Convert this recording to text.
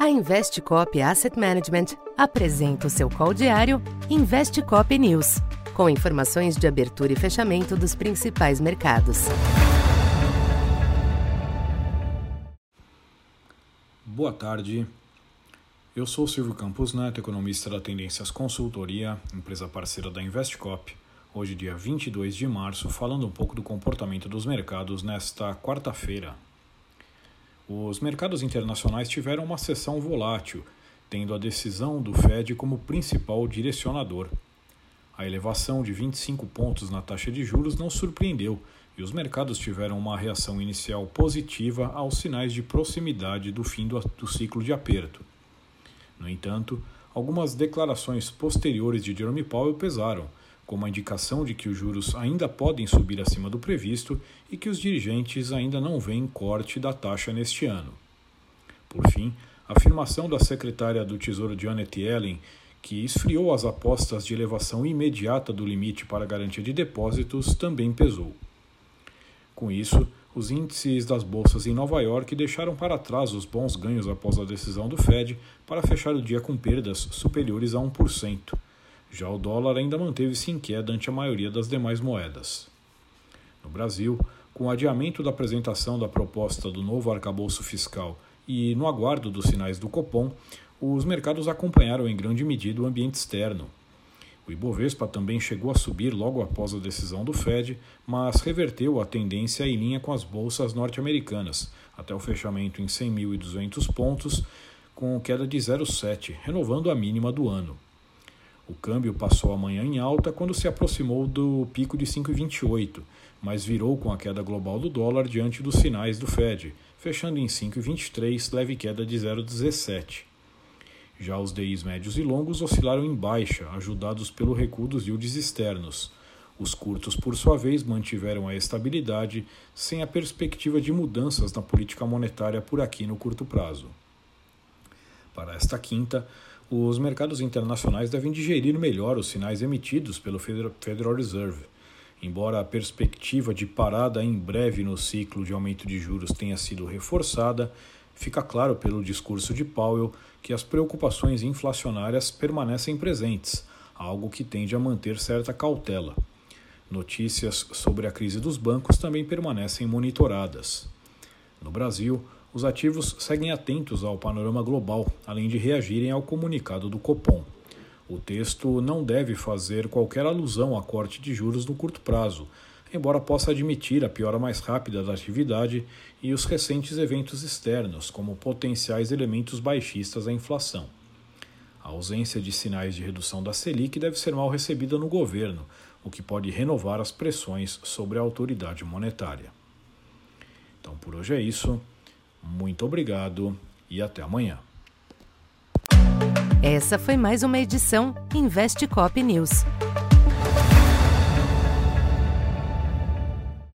A Investcop Asset Management apresenta o seu call diário Investcop News, com informações de abertura e fechamento dos principais mercados. Boa tarde. Eu sou Silvio Campos Neto, economista da Tendências Consultoria, empresa parceira da Investcop. Hoje, dia 22 de março, falando um pouco do comportamento dos mercados nesta quarta-feira, os mercados internacionais tiveram uma sessão volátil, tendo a decisão do Fed como principal direcionador. A elevação de 25 pontos na taxa de juros não surpreendeu e os mercados tiveram uma reação inicial positiva aos sinais de proximidade do fim do, do ciclo de aperto. No entanto, algumas declarações posteriores de Jerome Powell pesaram como a indicação de que os juros ainda podem subir acima do previsto e que os dirigentes ainda não veem corte da taxa neste ano. Por fim, a afirmação da secretária do Tesouro Janet Yellen, que esfriou as apostas de elevação imediata do limite para garantia de depósitos, também pesou. Com isso, os índices das bolsas em Nova York deixaram para trás os bons ganhos após a decisão do Fed para fechar o dia com perdas superiores a 1%. Já o dólar ainda manteve-se em queda ante a maioria das demais moedas. No Brasil, com o adiamento da apresentação da proposta do novo arcabouço fiscal e no aguardo dos sinais do Copom, os mercados acompanharam em grande medida o ambiente externo. O Ibovespa também chegou a subir logo após a decisão do Fed, mas reverteu a tendência em linha com as bolsas norte-americanas, até o fechamento em 100.200 pontos, com queda de 0,7, renovando a mínima do ano. O câmbio passou a manhã em alta quando se aproximou do pico de 5,28, mas virou com a queda global do dólar diante dos sinais do Fed, fechando em 5,23, leve queda de 0,17. Já os DIs médios e longos oscilaram em baixa, ajudados pelo recuo dos yields externos. Os curtos, por sua vez, mantiveram a estabilidade, sem a perspectiva de mudanças na política monetária por aqui no curto prazo. Para esta quinta, os mercados internacionais devem digerir melhor os sinais emitidos pelo Federal Reserve. Embora a perspectiva de parada em breve no ciclo de aumento de juros tenha sido reforçada, fica claro pelo discurso de Powell que as preocupações inflacionárias permanecem presentes, algo que tende a manter certa cautela. Notícias sobre a crise dos bancos também permanecem monitoradas. No Brasil, os ativos seguem atentos ao panorama global, além de reagirem ao comunicado do Copom. O texto não deve fazer qualquer alusão a corte de juros no curto prazo, embora possa admitir a piora mais rápida da atividade e os recentes eventos externos como potenciais elementos baixistas à inflação. A ausência de sinais de redução da Selic deve ser mal recebida no governo, o que pode renovar as pressões sobre a autoridade monetária. Então, por hoje é isso. Muito obrigado e até amanhã. Essa foi mais uma edição Investe Cop News.